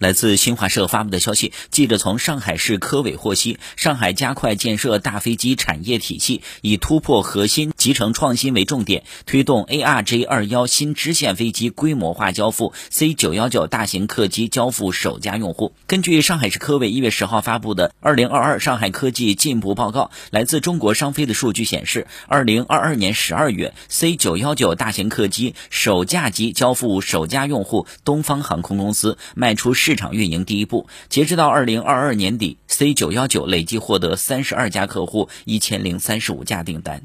来自新华社发布的消息，记者从上海市科委获悉，上海加快建设大飞机产业体系，以突破核心集成创新为重点，推动 ARJ 二幺新支线飞机规模化交付，C 九幺九大型客机交付首家用户。根据上海市科委一月十号发布的二零二二上海科技进步报告，来自中国商飞的数据显示，二零二二年十二月，C 九幺九大型客机首架机交付首家用户东方航空公司，卖出市市场运营第一步。截止到二零二二年底，C 九幺九累计获得三十二家客户，一千零三十五架订单。